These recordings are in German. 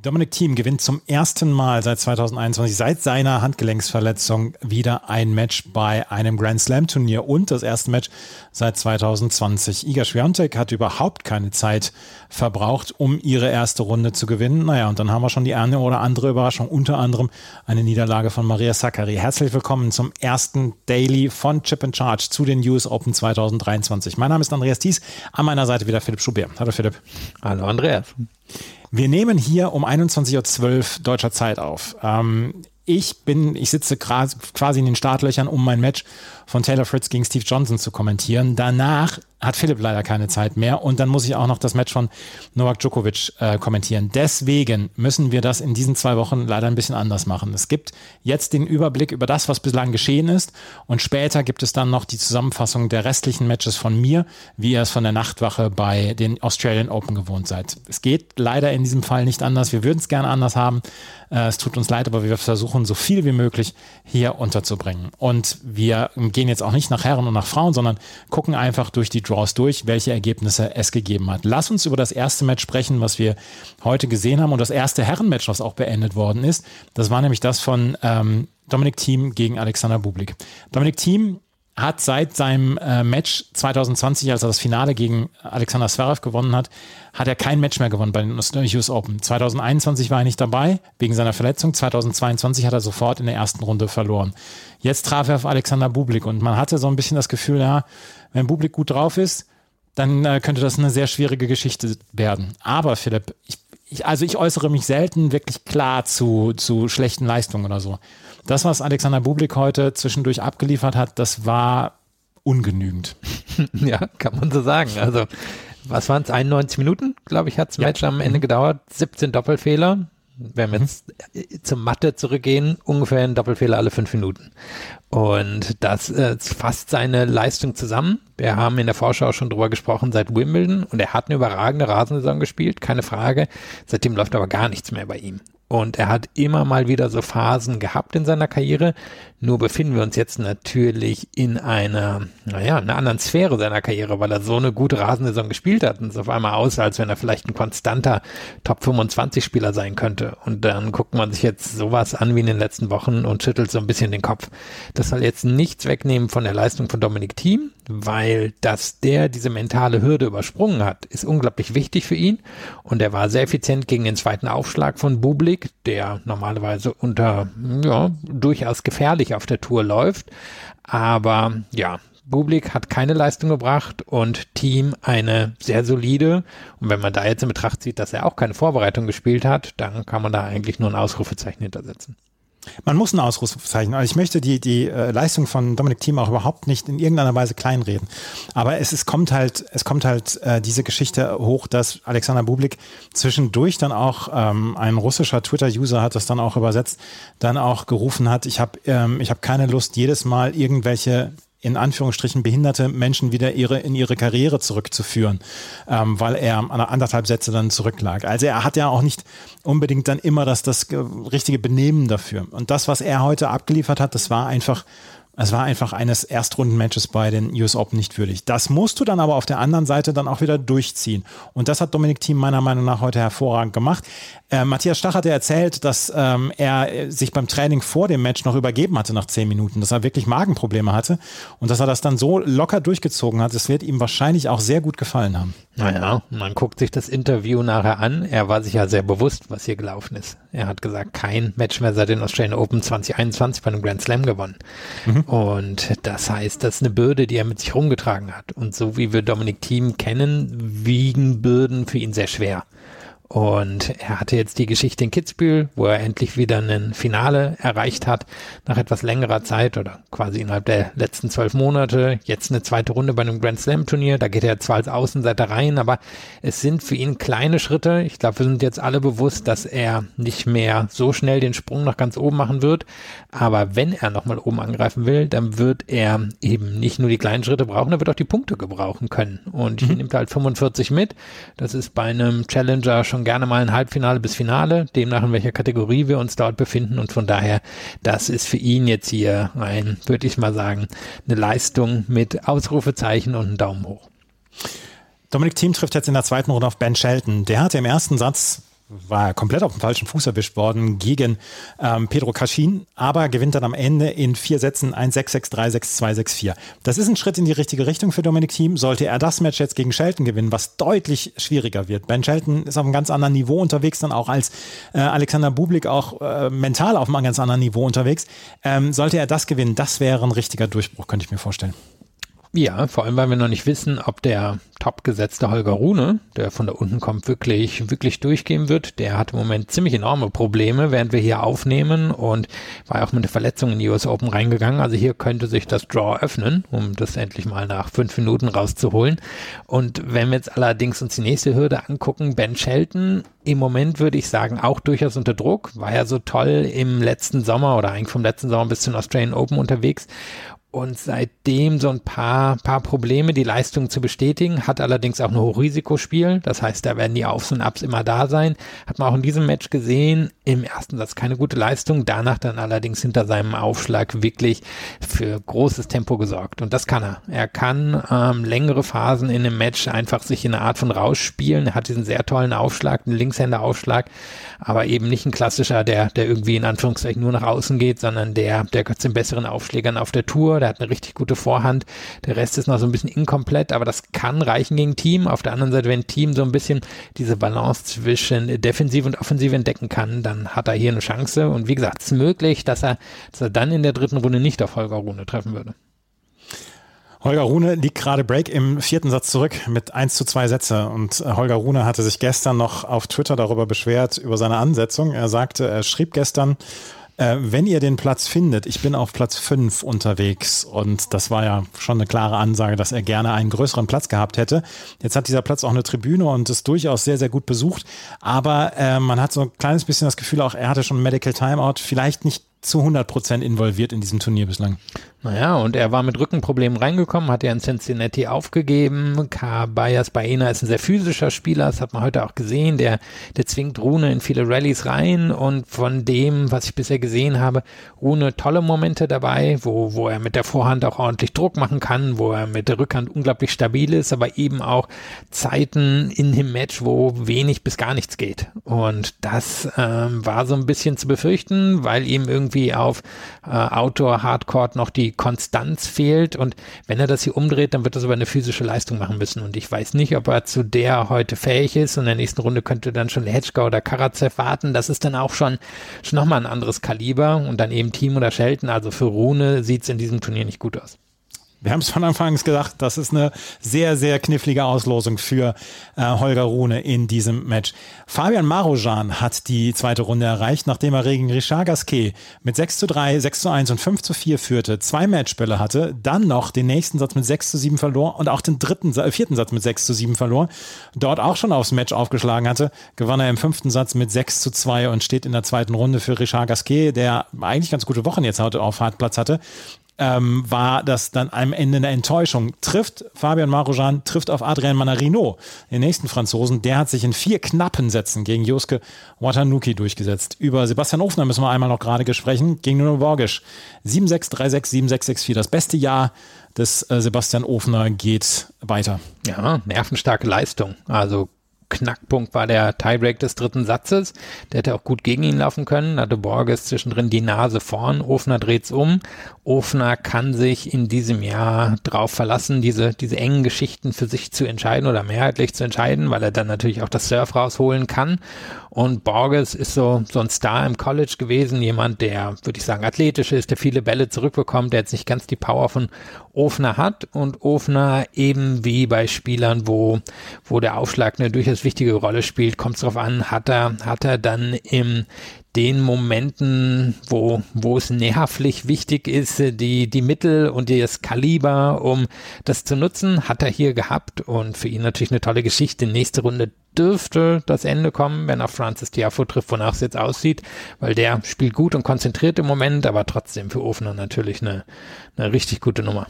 Dominik Thiem gewinnt zum ersten Mal seit 2021, seit seiner Handgelenksverletzung, wieder ein Match bei einem Grand Slam Turnier und das erste Match seit 2020. Iga Swiatek hat überhaupt keine Zeit verbraucht, um ihre erste Runde zu gewinnen. Naja, und dann haben wir schon die eine oder andere Überraschung, unter anderem eine Niederlage von Maria Sakkari. Herzlich willkommen zum ersten Daily von Chip and Charge zu den US Open 2023. Mein Name ist Andreas Thies, an meiner Seite wieder Philipp Schubert. Hallo Philipp. Hallo Andreas. Wir nehmen hier um 21.12 Uhr deutscher Zeit auf. Ähm, ich bin, ich sitze quasi in den Startlöchern, um mein Match von Taylor Fritz gegen Steve Johnson zu kommentieren. Danach hat Philipp leider keine Zeit mehr und dann muss ich auch noch das Match von Novak Djokovic äh, kommentieren. Deswegen müssen wir das in diesen zwei Wochen leider ein bisschen anders machen. Es gibt jetzt den Überblick über das, was bislang geschehen ist und später gibt es dann noch die Zusammenfassung der restlichen Matches von mir, wie ihr es von der Nachtwache bei den Australian Open gewohnt seid. Es geht leider in diesem Fall nicht anders. Wir würden es gerne anders haben. Äh, es tut uns leid, aber wir versuchen so viel wie möglich hier unterzubringen. Und wir gehen jetzt auch nicht nach Herren und nach Frauen, sondern gucken einfach durch die Draws durch, welche Ergebnisse es gegeben hat. Lass uns über das erste Match sprechen, was wir heute gesehen haben und das erste Herrenmatch, was auch beendet worden ist. Das war nämlich das von ähm, Dominik Thiem gegen Alexander Bublik. Dominik Thiem hat seit seinem äh, Match 2020, als er das Finale gegen Alexander Zverev gewonnen hat, hat er kein Match mehr gewonnen bei den US Open. 2021 war er nicht dabei, wegen seiner Verletzung. 2022 hat er sofort in der ersten Runde verloren. Jetzt traf er auf Alexander Bublik und man hatte so ein bisschen das Gefühl, ja, wenn Bublik gut drauf ist, dann äh, könnte das eine sehr schwierige Geschichte werden. Aber Philipp, ich, ich, also ich äußere mich selten wirklich klar zu, zu schlechten Leistungen oder so. Das, was Alexander Bublik heute zwischendurch abgeliefert hat, das war ungenügend. Ja, kann man so sagen. Also, was waren es? 91 Minuten, glaube ich, hat das ja. Match am Ende gedauert. 17 Doppelfehler. Wenn wir jetzt mhm. zum Mathe zurückgehen, ungefähr ein Doppelfehler alle fünf Minuten. Und das äh, fasst seine Leistung zusammen. Wir haben in der Vorschau schon drüber gesprochen seit Wimbledon und er hat eine überragende Rasensaison gespielt, keine Frage. Seitdem läuft aber gar nichts mehr bei ihm. Und er hat immer mal wieder so Phasen gehabt in seiner Karriere. Nur befinden wir uns jetzt natürlich in einer, naja, einer anderen Sphäre seiner Karriere, weil er so eine gute Rasensaison gespielt hat und es auf einmal aussah, als wenn er vielleicht ein konstanter Top 25 Spieler sein könnte. Und dann guckt man sich jetzt sowas an wie in den letzten Wochen und schüttelt so ein bisschen den Kopf. Das soll jetzt nichts wegnehmen von der Leistung von Dominik Thiem, weil dass der diese mentale Hürde übersprungen hat, ist unglaublich wichtig für ihn. Und er war sehr effizient gegen den zweiten Aufschlag von Bublik, der normalerweise unter, ja, durchaus gefährlich auf der Tour läuft. Aber ja, Bublik hat keine Leistung gebracht und Team eine sehr solide. Und wenn man da jetzt in Betracht zieht, dass er auch keine Vorbereitung gespielt hat, dann kann man da eigentlich nur ein Ausrufezeichen hintersetzen. Man muss ein Ausrufezeichen. Also ich möchte die, die äh, Leistung von Dominik Thiem auch überhaupt nicht in irgendeiner Weise kleinreden. Aber es, es kommt halt, es kommt halt äh, diese Geschichte hoch, dass Alexander Bublik zwischendurch dann auch ähm, ein russischer Twitter-User hat das dann auch übersetzt, dann auch gerufen hat, ich habe ähm, hab keine Lust, jedes Mal irgendwelche in Anführungsstrichen behinderte Menschen wieder ihre, in ihre Karriere zurückzuführen, ähm, weil er an anderthalb Sätze dann zurücklag. Also er hat ja auch nicht unbedingt dann immer das, das richtige Benehmen dafür. Und das, was er heute abgeliefert hat, das war einfach es war einfach eines Erstrundenmatches bei den US Open nicht würdig. Das musst du dann aber auf der anderen Seite dann auch wieder durchziehen. Und das hat Dominik Thiem meiner Meinung nach heute hervorragend gemacht. Äh, Matthias Stach hat ja erzählt, dass ähm, er sich beim Training vor dem Match noch übergeben hatte nach zehn Minuten, dass er wirklich Magenprobleme hatte und dass er das dann so locker durchgezogen hat. Das wird ihm wahrscheinlich auch sehr gut gefallen haben. Naja, man guckt sich das Interview nachher an. Er war sich ja sehr bewusst, was hier gelaufen ist. Er hat gesagt, kein Match mehr seit den Australian Open 2021 bei einem Grand Slam gewonnen. Mhm. Und das heißt, das ist eine Bürde, die er mit sich rumgetragen hat. Und so wie wir Dominik Thiem kennen, wiegen Bürden für ihn sehr schwer. Und er hatte jetzt die Geschichte in Kitzbühel, wo er endlich wieder ein Finale erreicht hat, nach etwas längerer Zeit oder quasi innerhalb der letzten zwölf Monate. Jetzt eine zweite Runde bei einem Grand Slam Turnier. Da geht er zwar als Außenseiter rein, aber es sind für ihn kleine Schritte. Ich glaube, wir sind jetzt alle bewusst, dass er nicht mehr so schnell den Sprung nach ganz oben machen wird. Aber wenn er nochmal oben angreifen will, dann wird er eben nicht nur die kleinen Schritte brauchen, er wird auch die Punkte gebrauchen können. Und hier mhm. nimmt er halt 45 mit. Das ist bei einem Challenger schon schon gerne mal ein Halbfinale bis Finale, demnach in welcher Kategorie wir uns dort befinden und von daher, das ist für ihn jetzt hier ein, würde ich mal sagen, eine Leistung mit Ausrufezeichen und einen Daumen hoch. Dominik Thiem trifft jetzt in der zweiten Runde auf Ben Shelton. Der hatte im ersten Satz war komplett auf dem falschen Fuß erwischt worden gegen ähm, Pedro Caschin, aber gewinnt dann am Ende in vier Sätzen 1-6-6-3, 6-2, 6-4. Das ist ein Schritt in die richtige Richtung für Dominik Thiem. Sollte er das Match jetzt gegen Shelton gewinnen, was deutlich schwieriger wird. Ben Shelton ist auf einem ganz anderen Niveau unterwegs, dann auch als äh, Alexander Bublik auch äh, mental auf einem ganz anderen Niveau unterwegs. Ähm, sollte er das gewinnen, das wäre ein richtiger Durchbruch, könnte ich mir vorstellen. Ja, vor allem, weil wir noch nicht wissen, ob der topgesetzte Holger Rune, der von da unten kommt, wirklich, wirklich durchgehen wird. Der hat im Moment ziemlich enorme Probleme, während wir hier aufnehmen und war auch mit der Verletzung in die US Open reingegangen. Also hier könnte sich das Draw öffnen, um das endlich mal nach fünf Minuten rauszuholen. Und wenn wir jetzt allerdings uns die nächste Hürde angucken, Ben Shelton im Moment würde ich sagen auch durchaus unter Druck, war ja so toll im letzten Sommer oder eigentlich vom letzten Sommer bis zum Australian Open unterwegs und seitdem so ein paar, paar Probleme, die Leistung zu bestätigen, hat allerdings auch ein Hochrisikospiel. Das heißt, da werden die Aufs und Ups immer da sein. Hat man auch in diesem Match gesehen. Im ersten Satz keine gute Leistung, danach dann allerdings hinter seinem Aufschlag wirklich für großes Tempo gesorgt. Und das kann er. Er kann ähm, längere Phasen in einem Match einfach sich in eine Art von Rausch spielen. Er hat diesen sehr tollen Aufschlag, einen Linkshänder-Aufschlag, aber eben nicht ein klassischer, der, der irgendwie in Anführungszeichen nur nach außen geht, sondern der, der zu den besseren Aufschlägern auf der Tour der hat eine richtig gute Vorhand. Der Rest ist noch so ein bisschen inkomplett, aber das kann reichen gegen Team. Auf der anderen Seite, wenn Team so ein bisschen diese Balance zwischen Defensive und Offensive entdecken kann, dann hat er hier eine Chance. Und wie gesagt, es ist möglich, dass er, dass er dann in der dritten Runde nicht auf Holger Rune treffen würde. Holger Rune liegt gerade Break im vierten Satz zurück mit 1 zu 2 Sätze. Und äh, Holger Rune hatte sich gestern noch auf Twitter darüber beschwert, über seine Ansetzung. Er sagte, er schrieb gestern, äh, wenn ihr den Platz findet, ich bin auf Platz 5 unterwegs und das war ja schon eine klare Ansage, dass er gerne einen größeren Platz gehabt hätte. Jetzt hat dieser Platz auch eine Tribüne und ist durchaus sehr, sehr gut besucht, aber äh, man hat so ein kleines bisschen das Gefühl, auch er hatte schon Medical Timeout, vielleicht nicht zu 100 Prozent involviert in diesem Turnier bislang. Naja, und er war mit Rückenproblemen reingekommen, hat ja in Cincinnati aufgegeben. Bayers Baena ist ein sehr physischer Spieler, das hat man heute auch gesehen. Der, der zwingt Rune in viele Rallyes rein und von dem, was ich bisher gesehen habe, Rune tolle Momente dabei, wo, wo er mit der Vorhand auch ordentlich Druck machen kann, wo er mit der Rückhand unglaublich stabil ist, aber eben auch Zeiten in dem Match, wo wenig bis gar nichts geht. Und das ähm, war so ein bisschen zu befürchten, weil ihm irgendwie auf äh, Outdoor Hardcore noch die Konstanz fehlt und wenn er das hier umdreht, dann wird das aber eine physische Leistung machen müssen. Und ich weiß nicht, ob er zu der heute fähig ist und in der nächsten Runde könnte dann schon Hetschka oder Karatsev warten, das ist dann auch schon, schon nochmal ein anderes Kaliber und dann eben Team oder Shelton, also für Rune sieht es in diesem Turnier nicht gut aus. Wir haben es von Anfangs gesagt, das ist eine sehr, sehr knifflige Auslosung für äh, Holger Rune in diesem Match. Fabian Marojan hat die zweite Runde erreicht, nachdem er gegen Richard Gasquet mit 6 zu 3, 6 zu 1 und 5 zu 4 führte, zwei Matchbälle hatte, dann noch den nächsten Satz mit 6 zu 7 verlor und auch den dritten, äh, vierten Satz mit 6 zu 7 verlor, dort auch schon aufs Match aufgeschlagen hatte, gewann er im fünften Satz mit 6 zu 2 und steht in der zweiten Runde für Richard Gasquet, der eigentlich ganz gute Wochen jetzt heute auf Hartplatz hatte ähm, war das dann am Ende eine Enttäuschung. Trifft Fabian Marujan, trifft auf Adrian Manarino, den nächsten Franzosen. Der hat sich in vier knappen Sätzen gegen Joske Watanuki durchgesetzt. Über Sebastian Ofner müssen wir einmal noch gerade gesprochen, gegen Nuno Borgisch. 7-6, 3-6, 7-6, 6-4. Das beste Jahr des äh, Sebastian Ofner geht weiter. Ja, nervenstarke Leistung. Also Knackpunkt war der Tiebreak des dritten Satzes. Der hätte auch gut gegen ihn laufen können. hatte Borges zwischendrin die Nase vorn. Ofner dreht's um. Ofner kann sich in diesem Jahr drauf verlassen, diese, diese engen Geschichten für sich zu entscheiden oder mehrheitlich zu entscheiden, weil er dann natürlich auch das Surf rausholen kann. Und Borges ist so, so ein Star im College gewesen, jemand, der, würde ich sagen, athletisch ist, der viele Bälle zurückbekommt, der jetzt nicht ganz die Power von Ofner hat. Und Ofner eben wie bei Spielern, wo, wo der Aufschlag eine durchaus wichtige Rolle spielt, kommt es darauf an, hat er, hat er dann im den Momenten, wo, wo es nervlich wichtig ist, die, die Mittel und das Kaliber, um das zu nutzen, hat er hier gehabt und für ihn natürlich eine tolle Geschichte. Nächste Runde dürfte das Ende kommen, wenn er Francis Tiafo trifft, wonach es jetzt aussieht, weil der spielt gut und konzentriert im Moment, aber trotzdem für Ofner natürlich eine, eine richtig gute Nummer.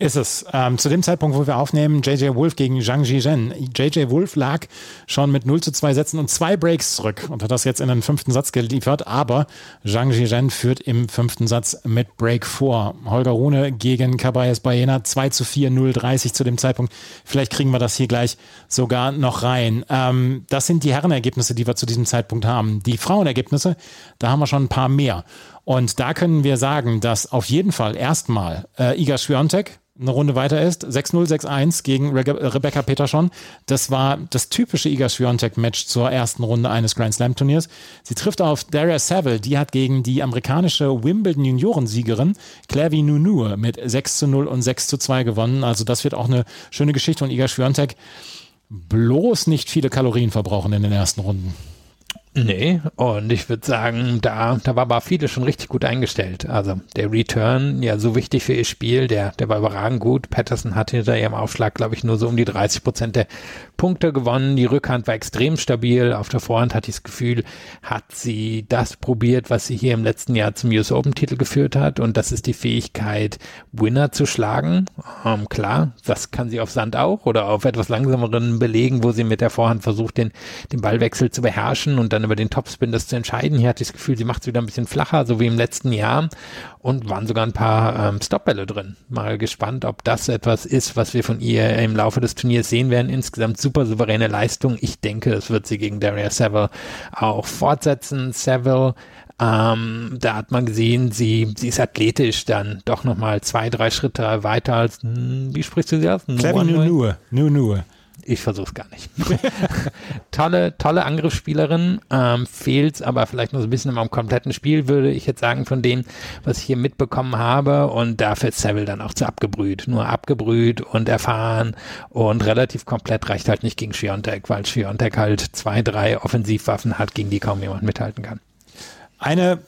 Ist es. Ähm, zu dem Zeitpunkt, wo wir aufnehmen, JJ Wolf gegen Zhang Zhizhen. JJ Wolf lag schon mit 0 zu 2 Sätzen und zwei Breaks zurück und hat das jetzt in den fünften Satz geliefert, aber Zhang Zhizhen führt im fünften Satz mit Break vor. Holger Rune gegen Cabayes Baena 2 zu 4, 0 30 zu dem Zeitpunkt. Vielleicht kriegen wir das hier gleich sogar noch rein. Ähm, das sind die Herrenergebnisse, die wir zu diesem Zeitpunkt haben. Die Frauenergebnisse, da haben wir schon ein paar mehr. Und da können wir sagen, dass auf jeden Fall erstmal äh, Iga Swiatek eine Runde weiter ist. 6-0, 6-1 gegen Re Rebecca Peterson. Das war das typische Iga Swiatek-Match zur ersten Runde eines Grand Slam-Turniers. Sie trifft auf Daria Saville. Die hat gegen die amerikanische Wimbledon-Juniorensiegerin Clavi Nunu mit 6 0 und 6 2 gewonnen. Also das wird auch eine schöne Geschichte und Iga Swiatek bloß nicht viele Kalorien verbrauchen in den ersten Runden. Nee, und ich würde sagen, da, da war viele schon richtig gut eingestellt. Also der Return, ja, so wichtig für ihr Spiel, der, der war überragend gut. Patterson hatte hinter ihrem Aufschlag, glaube ich, nur so um die 30 Prozent der Punkte gewonnen. Die Rückhand war extrem stabil. Auf der Vorhand hatte ich das Gefühl, hat sie das probiert, was sie hier im letzten Jahr zum US Open Titel geführt hat. Und das ist die Fähigkeit, Winner zu schlagen. Ähm, klar, das kann sie auf Sand auch oder auf etwas langsameren Belegen, wo sie mit der Vorhand versucht, den, den Ballwechsel zu beherrschen und dann über den Topspin das zu entscheiden. Hier hatte ich das Gefühl, sie macht es wieder ein bisschen flacher, so wie im letzten Jahr und waren sogar ein paar ähm, Stopbälle drin. Mal gespannt, ob das etwas ist, was wir von ihr im Laufe des Turniers sehen werden. Insgesamt super souveräne Leistung. Ich denke, das wird sie gegen Daria Seville auch fortsetzen. Seville ähm, da hat man gesehen, sie, sie ist athletisch dann doch nochmal zwei, drei Schritte weiter als, hm, wie sprichst du sie aus? Clever Nunu. Nunu ich versuche es gar nicht. tolle, tolle Angriffsspielerin, ähm, fehlt aber vielleicht noch so ein bisschen im kompletten Spiel, würde ich jetzt sagen, von denen, was ich hier mitbekommen habe. Und dafür ist Seville dann auch zu abgebrüht. Nur abgebrüht und erfahren und relativ komplett reicht halt nicht gegen Schiontek, weil Schiontek halt zwei, drei Offensivwaffen hat, gegen die kaum jemand mithalten kann. Eine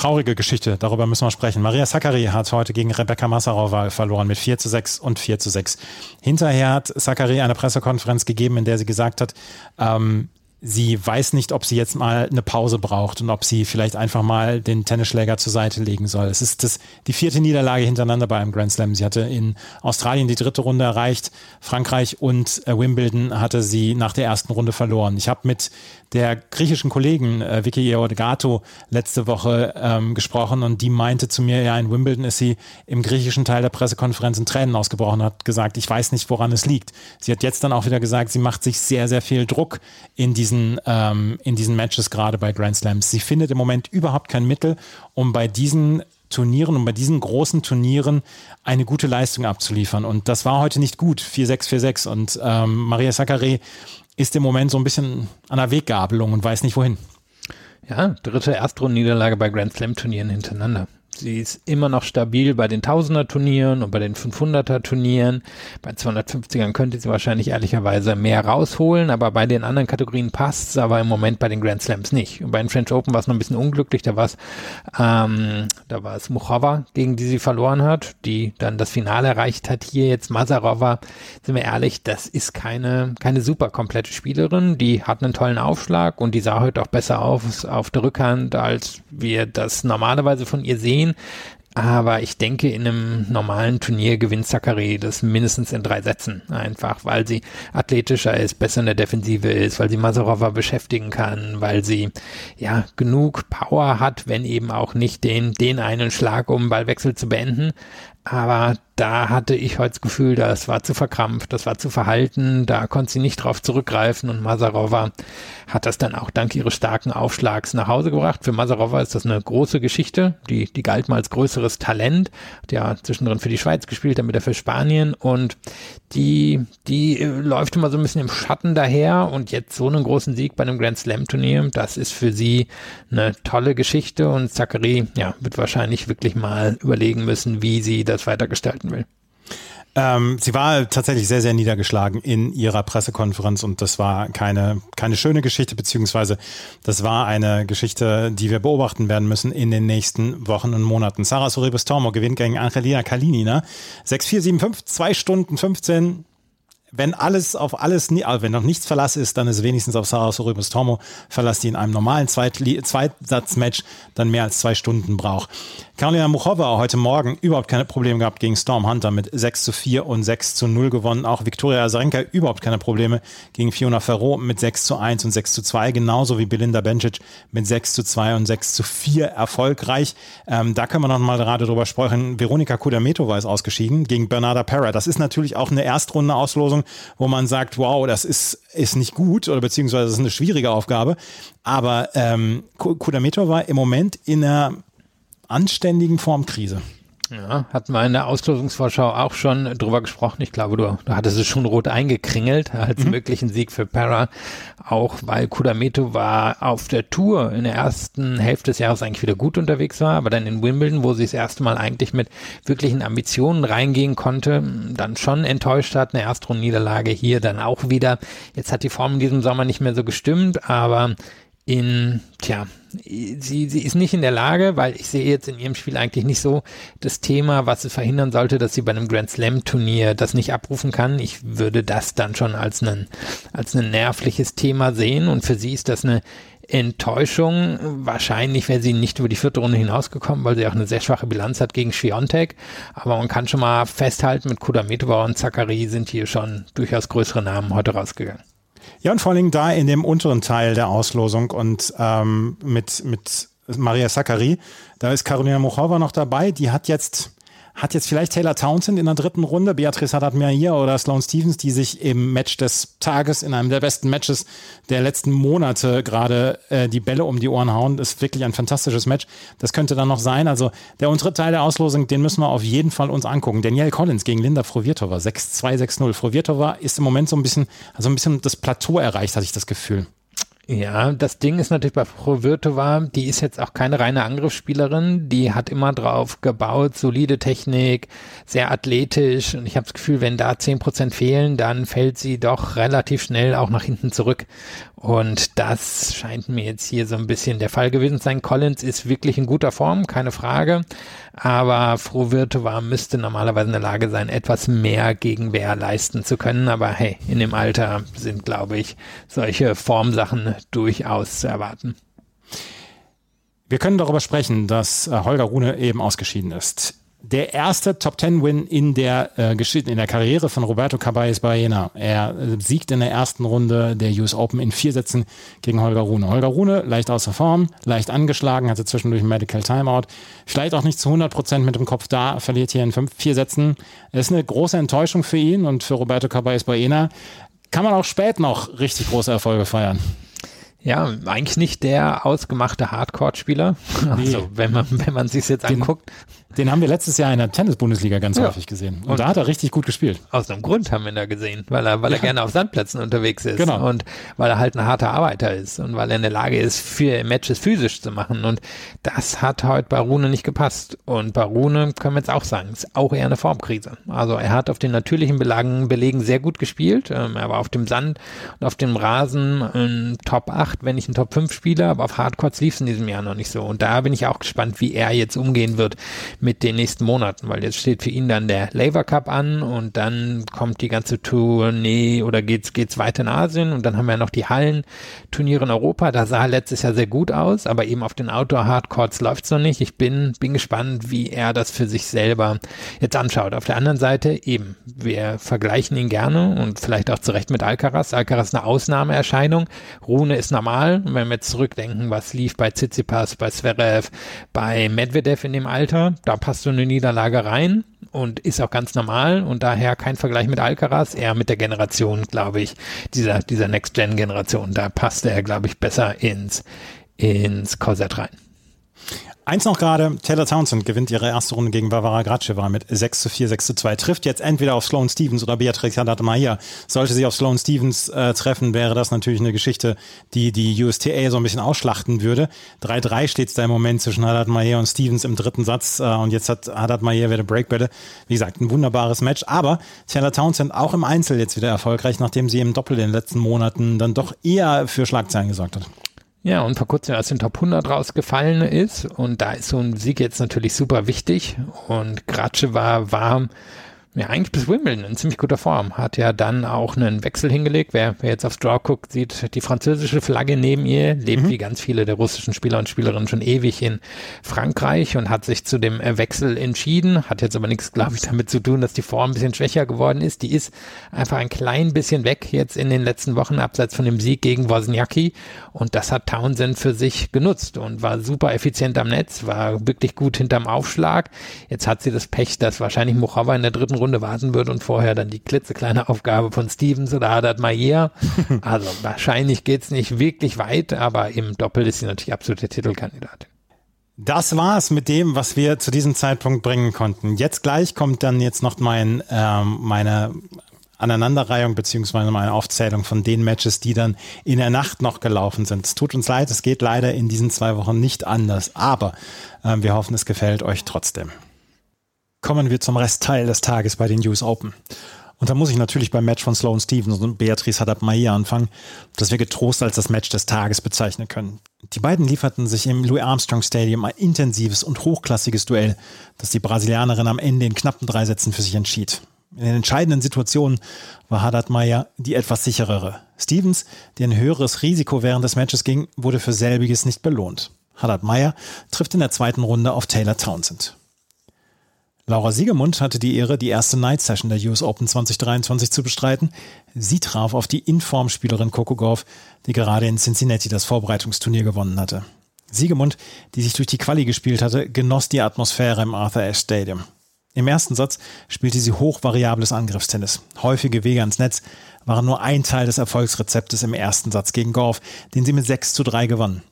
traurige Geschichte, darüber müssen wir sprechen. Maria Sakkari hat heute gegen Rebecca Massarova verloren mit 4 zu 6 und 4 zu 6. Hinterher hat Sakkari eine Pressekonferenz gegeben, in der sie gesagt hat, ähm, sie weiß nicht, ob sie jetzt mal eine Pause braucht und ob sie vielleicht einfach mal den Tennisschläger zur Seite legen soll. Es ist das, die vierte Niederlage hintereinander bei einem Grand Slam. Sie hatte in Australien die dritte Runde erreicht, Frankreich und äh, Wimbledon hatte sie nach der ersten Runde verloren. Ich habe mit der griechischen Kollegen äh, Vicky Iodegato letzte Woche ähm, gesprochen und die meinte zu mir, ja, in Wimbledon ist sie im griechischen Teil der Pressekonferenz in Tränen ausgebrochen, hat gesagt, ich weiß nicht, woran es liegt. Sie hat jetzt dann auch wieder gesagt, sie macht sich sehr, sehr viel Druck in diesen, ähm, in diesen Matches, gerade bei Grand Slams. Sie findet im Moment überhaupt kein Mittel, um bei diesen Turnieren und bei diesen großen Turnieren eine gute Leistung abzuliefern. Und das war heute nicht gut, 4-6, 4-6. Und ähm, Maria Sakkari ist im Moment so ein bisschen an der Weggabelung und weiß nicht wohin. Ja, dritte Erstrundenniederlage bei Grand Slam Turnieren hintereinander. Sie ist immer noch stabil bei den Tausender-Turnieren und bei den 500er-Turnieren. Bei 250ern könnte sie wahrscheinlich ehrlicherweise mehr rausholen, aber bei den anderen Kategorien passt es, aber im Moment bei den Grand Slams nicht. Und bei den French Open war es noch ein bisschen unglücklich. Da war es, ähm, da war es Muchova, gegen die sie verloren hat, die dann das Finale erreicht hat. Hier jetzt Mazarova, sind wir ehrlich, das ist keine, keine super komplette Spielerin. Die hat einen tollen Aufschlag und die sah heute auch besser aus auf der Rückhand, als wir das normalerweise von ihr sehen. Aber ich denke, in einem normalen Turnier gewinnt Zachary das mindestens in drei Sätzen. Einfach, weil sie athletischer ist, besser in der Defensive ist, weil sie Maserova beschäftigen kann, weil sie, ja, genug Power hat, wenn eben auch nicht den, den einen Schlag, um Ballwechsel zu beenden. Aber da hatte ich heute das Gefühl, das war zu verkrampft, das war zu verhalten, da konnte sie nicht drauf zurückgreifen und Masarova hat das dann auch dank ihres starken Aufschlags nach Hause gebracht. Für Masarova ist das eine große Geschichte, die, die galt mal als größeres Talent, der zwischendrin für die Schweiz gespielt, dann wieder für Spanien und die, die äh, läuft immer so ein bisschen im Schatten daher und jetzt so einen großen Sieg bei einem Grand Slam Turnier, das ist für sie eine tolle Geschichte und Zachary, ja, wird wahrscheinlich wirklich mal überlegen müssen, wie sie das weitergestalten will. Ähm, sie war tatsächlich sehr, sehr niedergeschlagen in ihrer Pressekonferenz und das war keine, keine schöne Geschichte, beziehungsweise das war eine Geschichte, die wir beobachten werden müssen in den nächsten Wochen und Monaten. Sarah Soribus Tormo gewinnt gegen Angelina Kalinina. 6-4-7-5, 2 Stunden 15 wenn alles auf alles, also wenn noch nichts Verlass ist, dann ist wenigstens auf Sarah Soribus Tomo Verlass, die in einem normalen Zweitsatzmatch dann mehr als zwei Stunden braucht. Karolina Muchova heute Morgen überhaupt keine Probleme gehabt gegen Storm Hunter mit 6 zu 4 und 6 zu 0 gewonnen. Auch Viktoria Azarenka überhaupt keine Probleme gegen Fiona Ferro mit 6 zu 1 und 6 zu 2, genauso wie Belinda Bencic mit 6 zu 2 und 6 zu 4 erfolgreich. Ähm, da können wir noch mal gerade drüber sprechen. Veronika Kudametova ist ausgeschieden gegen Bernarda Pera. Das ist natürlich auch eine Erstrunde-Auslosung, wo man sagt, wow, das ist, ist nicht gut oder beziehungsweise das ist eine schwierige Aufgabe. Aber ähm, Kudametova im Moment in einer anständigen Formkrise. Ja, hatten wir in der Auslosungsvorschau auch schon drüber gesprochen. Ich glaube, du, du hattest es schon rot eingekringelt als mhm. möglichen Sieg für Para. Auch weil Kudameto war auf der Tour in der ersten Hälfte des Jahres eigentlich wieder gut unterwegs war, aber dann in Wimbledon, wo sie das erste Mal eigentlich mit wirklichen Ambitionen reingehen konnte, dann schon enttäuscht hat. Eine Erstrundenniederlage hier dann auch wieder. Jetzt hat die Form in diesem Sommer nicht mehr so gestimmt, aber in, tja, sie, sie ist nicht in der Lage, weil ich sehe jetzt in ihrem Spiel eigentlich nicht so das Thema, was sie verhindern sollte, dass sie bei einem Grand Slam Turnier das nicht abrufen kann. Ich würde das dann schon als ein, als ein nervliches Thema sehen und für sie ist das eine Enttäuschung. Wahrscheinlich wäre sie nicht über die vierte Runde hinausgekommen, weil sie auch eine sehr schwache Bilanz hat gegen Schwiontek. Aber man kann schon mal festhalten, mit Kudametova und Zachary sind hier schon durchaus größere Namen heute rausgegangen. Ja, und vor allem da in dem unteren Teil der Auslosung und ähm, mit, mit Maria Sakkari, da ist Karolina Muchova noch dabei. Die hat jetzt hat jetzt vielleicht Taylor Townsend in der dritten Runde, Beatrice Haddad hier oder Sloane Stevens, die sich im Match des Tages, in einem der besten Matches der letzten Monate gerade äh, die Bälle um die Ohren hauen. Das ist wirklich ein fantastisches Match. Das könnte dann noch sein. Also der untere Teil der Auslosung, den müssen wir auf jeden Fall uns angucken. Danielle Collins gegen Linda Frovirtova, 6-2, 6-0. Frovirtova ist im Moment so ein bisschen, also ein bisschen das Plateau erreicht, hatte ich das Gefühl. Ja, das Ding ist natürlich bei Frau Wirtova, die ist jetzt auch keine reine Angriffsspielerin, die hat immer drauf gebaut, solide Technik, sehr athletisch. Und ich habe das Gefühl, wenn da zehn Prozent fehlen, dann fällt sie doch relativ schnell auch nach hinten zurück und das scheint mir jetzt hier so ein bisschen der Fall gewesen zu sein. Collins ist wirklich in guter Form, keine Frage. Aber Frohwirtova müsste normalerweise in der Lage sein, etwas mehr Gegenwehr leisten zu können. Aber hey, in dem Alter sind, glaube ich, solche Formsachen durchaus zu erwarten. Wir können darüber sprechen, dass äh, Holger Rune eben ausgeschieden ist der erste Top Ten Win in der äh, in der Karriere von Roberto Caballes Baena. Er äh, siegt in der ersten Runde der US Open in vier Sätzen gegen Holger Rune. Holger Rune leicht außer Form, leicht angeschlagen, hatte zwischendurch ein Medical Timeout. Vielleicht auch nicht zu 100 Prozent mit dem Kopf da, verliert hier in fünf, vier Sätzen. Es ist eine große Enttäuschung für ihn und für Roberto Caballes Baena. Kann man auch spät noch richtig große Erfolge feiern. Ja, eigentlich nicht der ausgemachte Hardcore-Spieler. Also, wenn man, wenn man sich jetzt anguckt. Den haben wir letztes Jahr in der Tennis-Bundesliga ganz ja. häufig gesehen. Und, und, da hat er richtig gut gespielt. Aus einem Grund haben wir ihn da gesehen, weil er, weil ja. er gerne auf Sandplätzen unterwegs ist. Genau. Und weil er halt ein harter Arbeiter ist und weil er in der Lage ist, für Matches physisch zu machen. Und das hat heute bei Rune nicht gepasst. Und bei Rune können wir jetzt auch sagen, ist auch eher eine Formkrise. Also er hat auf den natürlichen Belagen, Belegen sehr gut gespielt. Ähm, er war auf dem Sand und auf dem Rasen ein Top 8, wenn nicht ein Top 5 Spieler, aber auf Hardcourts lief es in diesem Jahr noch nicht so. Und da bin ich auch gespannt, wie er jetzt umgehen wird mit den nächsten Monaten, weil jetzt steht für ihn dann der Labour Cup an und dann kommt die ganze Tournee oder geht's, geht's weiter in Asien und dann haben wir noch die Hallenturniere in Europa. Da sah letztes Jahr sehr gut aus, aber eben auf den Outdoor Hardcourts läuft's noch nicht. Ich bin, bin gespannt, wie er das für sich selber jetzt anschaut. Auf der anderen Seite eben, wir vergleichen ihn gerne und vielleicht auch zu Recht mit Alcaraz. Alcaraz ist eine Ausnahmeerscheinung. Rune ist normal. Und wenn wir jetzt zurückdenken, was lief bei Tsitsipas, bei Zverev, bei Medvedev in dem Alter, da passt so eine Niederlage rein und ist auch ganz normal und daher kein Vergleich mit Alcaraz, eher mit der Generation, glaube ich, dieser, dieser Next-Gen-Generation. Da passt er, glaube ich, besser ins, ins Korsett rein. Eins noch gerade, Taylor Townsend gewinnt ihre erste Runde gegen Barbara Graceva mit 6 zu 4, 6 zu 2. Trifft jetzt entweder auf Sloane Stevens oder Beatrice Haddad Mahia. Sollte sie auf Sloane Stevens äh, treffen, wäre das natürlich eine Geschichte, die die USTA so ein bisschen ausschlachten würde. 3-3 steht es da im Moment zwischen Haddad Mahia und Stevens im dritten Satz äh, und jetzt hat Haddad Mahia wieder Breakbälle. Wie gesagt, ein wunderbares Match, aber Taylor Townsend auch im Einzel jetzt wieder erfolgreich, nachdem sie im Doppel in den letzten Monaten dann doch eher für Schlagzeilen gesorgt hat. Ja, und vor kurzem aus den Top 100 rausgefallen ist. Und da ist so ein Sieg jetzt natürlich super wichtig. Und Gratsche war warm ja, eigentlich bis Wimbledon in ziemlich guter Form. Hat ja dann auch einen Wechsel hingelegt. Wer, wer jetzt auf Draw guckt, sieht die französische Flagge neben ihr, lebt mhm. wie ganz viele der russischen Spieler und Spielerinnen schon ewig in Frankreich und hat sich zu dem Wechsel entschieden. Hat jetzt aber nichts, glaube ich, damit zu tun, dass die Form ein bisschen schwächer geworden ist. Die ist einfach ein klein bisschen weg jetzt in den letzten Wochen, abseits von dem Sieg gegen Wozniacki. Und das hat Townsend für sich genutzt und war super effizient am Netz, war wirklich gut hinterm Aufschlag. Jetzt hat sie das Pech, dass wahrscheinlich Muchova in der dritten Runde warten wird und vorher dann die klitzekleine Aufgabe von Stevens oder Haddad Mayer. Also wahrscheinlich geht's nicht wirklich weit, aber im Doppel ist sie natürlich absolute Titelkandidatin. Das war's mit dem, was wir zu diesem Zeitpunkt bringen konnten. Jetzt gleich kommt dann jetzt noch mein, ähm, meine Aneinanderreihung beziehungsweise meine Aufzählung von den Matches, die dann in der Nacht noch gelaufen sind. Es tut uns leid, es geht leider in diesen zwei Wochen nicht anders, aber äh, wir hoffen, es gefällt euch trotzdem. Kommen wir zum Restteil des Tages bei den US Open. Und da muss ich natürlich beim Match von Sloane Stevens und Beatrice Haddad-Maia anfangen, das wir getrost als das Match des Tages bezeichnen können. Die beiden lieferten sich im Louis Armstrong Stadium ein intensives und hochklassiges Duell, das die Brasilianerin am Ende in knappen drei Sätzen für sich entschied. In den entscheidenden Situationen war Haddad Meyer die etwas sicherere. Stevens, der ein höheres Risiko während des Matches ging, wurde für selbiges nicht belohnt. Haddad Meyer trifft in der zweiten Runde auf Taylor Townsend. Laura Siegemund hatte die Ehre, die erste Night Session der US Open 2023 zu bestreiten. Sie traf auf die Informspielerin Coco Gauff, die gerade in Cincinnati das Vorbereitungsturnier gewonnen hatte. Siegemund, die sich durch die Quali gespielt hatte, genoss die Atmosphäre im Arthur Ashe Stadium. Im ersten Satz spielte sie hochvariables Angriffstennis. Häufige Wege ans Netz waren nur ein Teil des Erfolgsrezeptes im ersten Satz gegen Golf, den sie mit 6 zu 3 gewann.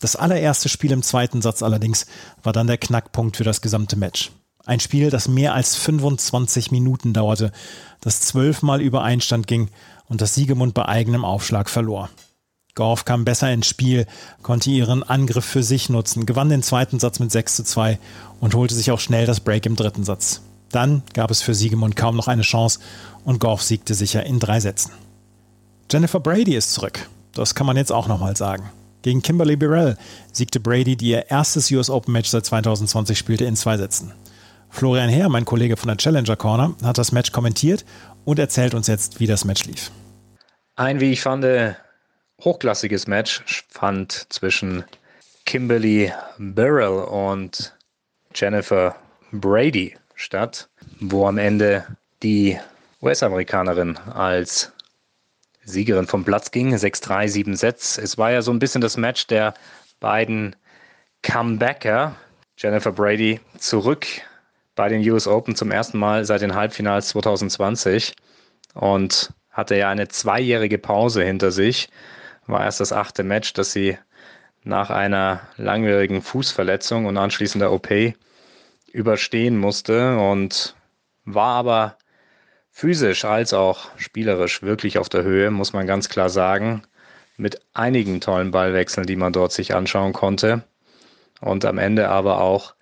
Das allererste Spiel im zweiten Satz allerdings war dann der Knackpunkt für das gesamte Match. Ein Spiel, das mehr als 25 Minuten dauerte, das zwölfmal über Einstand ging und das Siegemund bei eigenem Aufschlag verlor. Gorf kam besser ins Spiel, konnte ihren Angriff für sich nutzen, gewann den zweiten Satz mit 6 zu 2 und holte sich auch schnell das Break im dritten Satz. Dann gab es für Siegemund kaum noch eine Chance und Gorf siegte sicher in drei Sätzen. Jennifer Brady ist zurück. Das kann man jetzt auch nochmal sagen. Gegen Kimberly Burrell siegte Brady, die ihr erstes US Open Match seit 2020 spielte, in zwei Sätzen. Florian Herr, mein Kollege von der Challenger Corner, hat das Match kommentiert und erzählt uns jetzt, wie das Match lief. Ein, wie ich fand, hochklassiges Match fand zwischen Kimberly Burrell und Jennifer Brady statt, wo am Ende die US-Amerikanerin als Siegerin vom Platz ging. 6-3, 7 Sets. Es war ja so ein bisschen das Match der beiden Comebacker. Jennifer Brady zurück bei den US Open zum ersten Mal seit den Halbfinals 2020 und hatte ja eine zweijährige Pause hinter sich. War erst das achte Match, das sie nach einer langwierigen Fußverletzung und anschließender OP überstehen musste und war aber physisch als auch spielerisch wirklich auf der Höhe, muss man ganz klar sagen, mit einigen tollen Ballwechseln, die man dort sich anschauen konnte. Und am Ende aber auch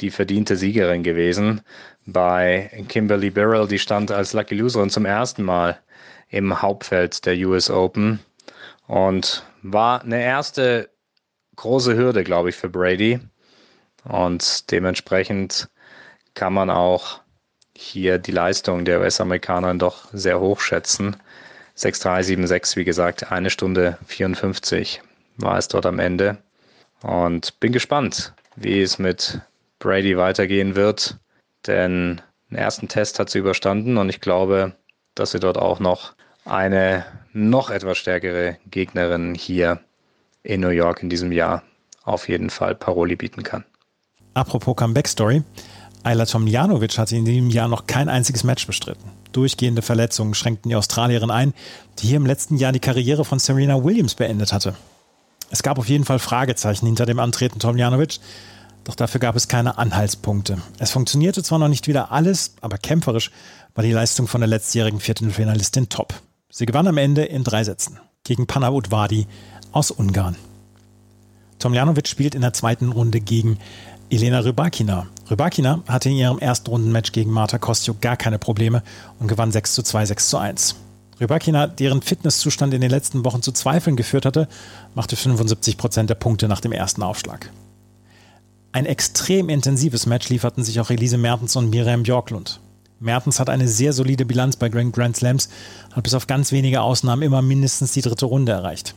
die verdiente Siegerin gewesen. Bei Kimberly Burrell, die stand als Lucky Loserin zum ersten Mal im Hauptfeld der US Open und war eine erste große Hürde, glaube ich, für Brady. Und dementsprechend kann man auch hier die Leistung der US-Amerikaner doch sehr hoch schätzen. 6-3-7-6, wie gesagt, eine Stunde 54 war es dort am Ende. Und bin gespannt, wie es mit Brady weitergehen wird. Denn den ersten Test hat sie überstanden und ich glaube, dass sie dort auch noch eine noch etwas stärkere Gegnerin hier in New York in diesem Jahr auf jeden Fall Paroli bieten kann. Apropos Comeback-Story. Ayla Tomljanovic hatte in diesem Jahr noch kein einziges Match bestritten. Durchgehende Verletzungen schränkten die Australierin ein, die hier im letzten Jahr die Karriere von Serena Williams beendet hatte. Es gab auf jeden Fall Fragezeichen hinter dem Antreten Tomljanovic, doch dafür gab es keine Anhaltspunkte. Es funktionierte zwar noch nicht wieder alles, aber kämpferisch war die Leistung von der letztjährigen Viertelfinalistin top. Sie gewann am Ende in drei Sätzen gegen Panavut Wadi aus Ungarn. Tomljanovic spielt in der zweiten Runde gegen Elena Rybakina. Rybakina hatte in ihrem ersten Rundenmatch gegen Marta Kostjuk gar keine Probleme und gewann 6 zu 2, 6 zu 1. Rybakina, deren Fitnesszustand in den letzten Wochen zu Zweifeln geführt hatte, machte 75 Prozent der Punkte nach dem ersten Aufschlag. Ein extrem intensives Match lieferten sich auch Elise Mertens und Miriam Björklund. Mertens hat eine sehr solide Bilanz bei Grand Slams, hat bis auf ganz wenige Ausnahmen immer mindestens die dritte Runde erreicht.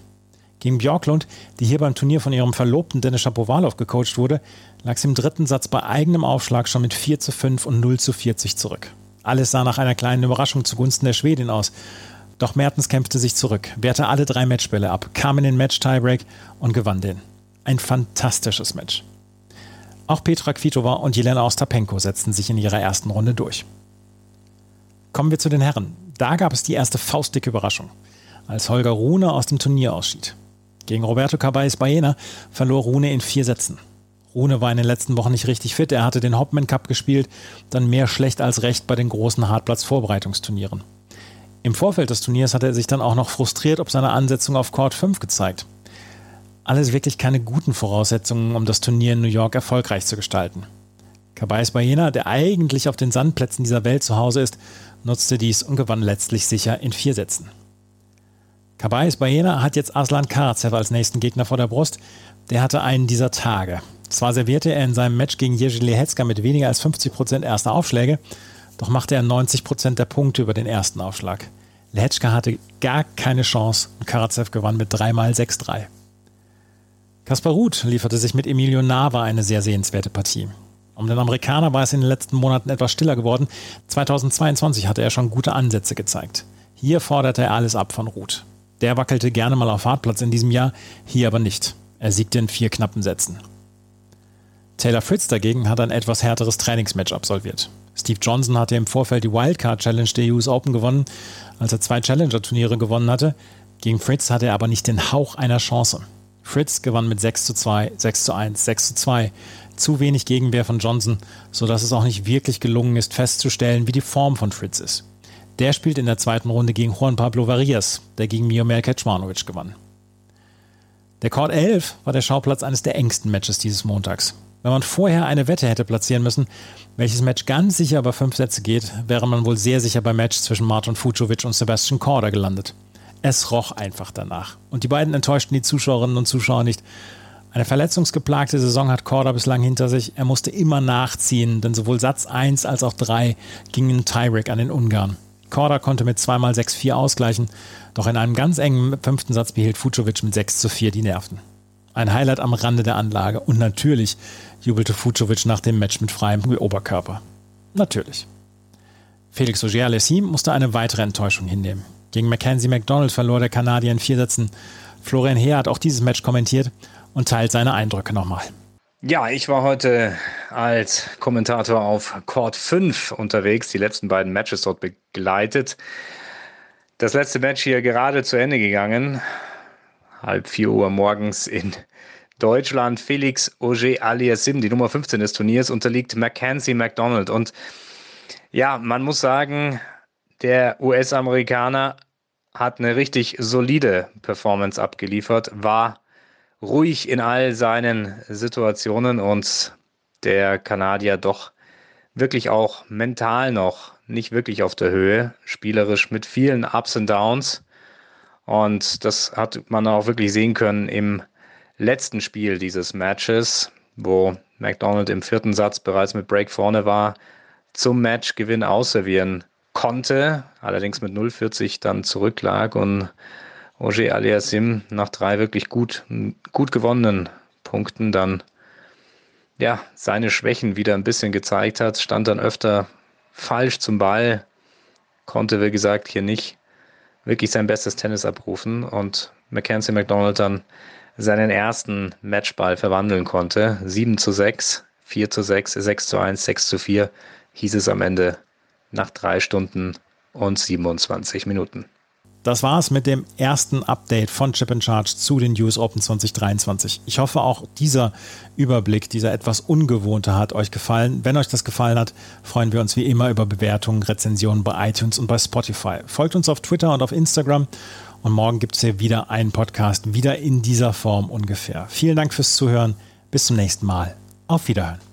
Gegen Björklund, die hier beim Turnier von ihrem Verlobten Dennis Shapovalov gecoacht wurde, lag sie im dritten Satz bei eigenem Aufschlag schon mit 4 zu 5 und 0 zu 40 zurück. Alles sah nach einer kleinen Überraschung zugunsten der Schwedin aus. Doch Mertens kämpfte sich zurück, wehrte alle drei Matchbälle ab, kam in den Match-Tiebreak und gewann den. Ein fantastisches Match. Auch Petra Kvitova und Jelena Ostapenko setzten sich in ihrer ersten Runde durch. Kommen wir zu den Herren. Da gab es die erste faustdicke Überraschung, als Holger Rune aus dem Turnier ausschied. Gegen Roberto Caballés Baena verlor Rune in vier Sätzen. Rune war in den letzten Wochen nicht richtig fit. Er hatte den Hopman Cup gespielt, dann mehr schlecht als recht bei den großen Hartplatz-Vorbereitungsturnieren. Im Vorfeld des Turniers hat er sich dann auch noch frustriert ob seine Ansetzung auf Court 5 gezeigt. Alles wirklich keine guten Voraussetzungen, um das Turnier in New York erfolgreich zu gestalten. Caballés Baena, der eigentlich auf den Sandplätzen dieser Welt zu Hause ist, nutzte dies und gewann letztlich sicher in vier Sätzen. Caballés Baena hat jetzt Aslan Karatsev als nächsten Gegner vor der Brust. Der hatte einen dieser Tage. Zwar servierte er in seinem Match gegen Jerzy Lehecka mit weniger als 50% erster Aufschläge, doch machte er 90% der Punkte über den ersten Aufschlag. Lehecka hatte gar keine Chance und Karatsev gewann mit 3 mal 6-3. Kaspar Ruth lieferte sich mit Emilio Nava eine sehr sehenswerte Partie. Um den Amerikaner war es in den letzten Monaten etwas stiller geworden. 2022 hatte er schon gute Ansätze gezeigt. Hier forderte er alles ab von Ruth. Der wackelte gerne mal auf Hartplatz in diesem Jahr, hier aber nicht. Er siegte in vier knappen Sätzen. Taylor Fritz dagegen hat ein etwas härteres Trainingsmatch absolviert. Steve Johnson hatte im Vorfeld die Wildcard Challenge der US Open gewonnen, als er zwei Challenger-Turniere gewonnen hatte. Gegen Fritz hatte er aber nicht den Hauch einer Chance. Fritz gewann mit 6 zu 2, 6 zu 1, 6 zu 2 zu wenig Gegenwehr von Johnson, sodass es auch nicht wirklich gelungen ist, festzustellen, wie die Form von Fritz ist. Der spielt in der zweiten Runde gegen Juan Pablo Varias, der gegen Miomir Kecmanovic gewann. Der Court 11 war der Schauplatz eines der engsten Matches dieses Montags. Wenn man vorher eine Wette hätte platzieren müssen, welches Match ganz sicher über fünf Sätze geht, wäre man wohl sehr sicher beim Match zwischen Martin Fucovic und Sebastian Korda gelandet. Es roch einfach danach. Und die beiden enttäuschten die Zuschauerinnen und Zuschauer nicht. Eine verletzungsgeplagte Saison hat Korda bislang hinter sich. Er musste immer nachziehen, denn sowohl Satz 1 als auch 3 gingen Tyrek an den Ungarn. Korda konnte mit 2x6-4 ausgleichen, doch in einem ganz engen fünften Satz behielt Fucovic mit 6 zu 4 die Nerven. Ein Highlight am Rande der Anlage und natürlich jubelte Fucovic nach dem Match mit freiem Oberkörper. Natürlich. Felix Auger-Aliassime musste eine weitere Enttäuschung hinnehmen. Gegen Mackenzie McDonald verlor der Kanadier in vier Sätzen. Florian Heer hat auch dieses Match kommentiert und teilt seine Eindrücke nochmal. Ja, ich war heute als Kommentator auf Court 5 unterwegs, die letzten beiden Matches dort begleitet. Das letzte Match hier gerade zu Ende gegangen. Halb vier Uhr morgens in Deutschland. Felix Auger Aliasim, die Nummer 15 des Turniers, unterliegt Mackenzie McDonald. Und ja, man muss sagen, der US-Amerikaner hat eine richtig solide Performance abgeliefert, war ruhig in all seinen Situationen und der Kanadier doch wirklich auch mental noch nicht wirklich auf der Höhe, spielerisch mit vielen Ups und Downs. Und das hat man auch wirklich sehen können im letzten Spiel dieses Matches, wo McDonald im vierten Satz bereits mit Break vorne war, zum Matchgewinn ausservieren konnte, allerdings mit 0,40 dann zurücklag und Roger Aliasim nach drei wirklich gut, gut gewonnenen Punkten dann ja, seine Schwächen wieder ein bisschen gezeigt hat, stand dann öfter falsch zum Ball, konnte, wie gesagt, hier nicht wirklich sein bestes Tennis abrufen und Mackenzie McDonald dann seinen ersten Matchball verwandeln konnte. 7 zu 6, 4 zu 6, 6 zu 1, 6 zu 4 hieß es am Ende nach drei Stunden und 27 Minuten. Das war es mit dem ersten Update von Chip Charge zu den US Open 2023. Ich hoffe auch dieser Überblick, dieser etwas ungewohnte hat euch gefallen. Wenn euch das gefallen hat, freuen wir uns wie immer über Bewertungen, Rezensionen bei iTunes und bei Spotify. Folgt uns auf Twitter und auf Instagram und morgen gibt es hier wieder einen Podcast, wieder in dieser Form ungefähr. Vielen Dank fürs Zuhören. Bis zum nächsten Mal. Auf Wiederhören.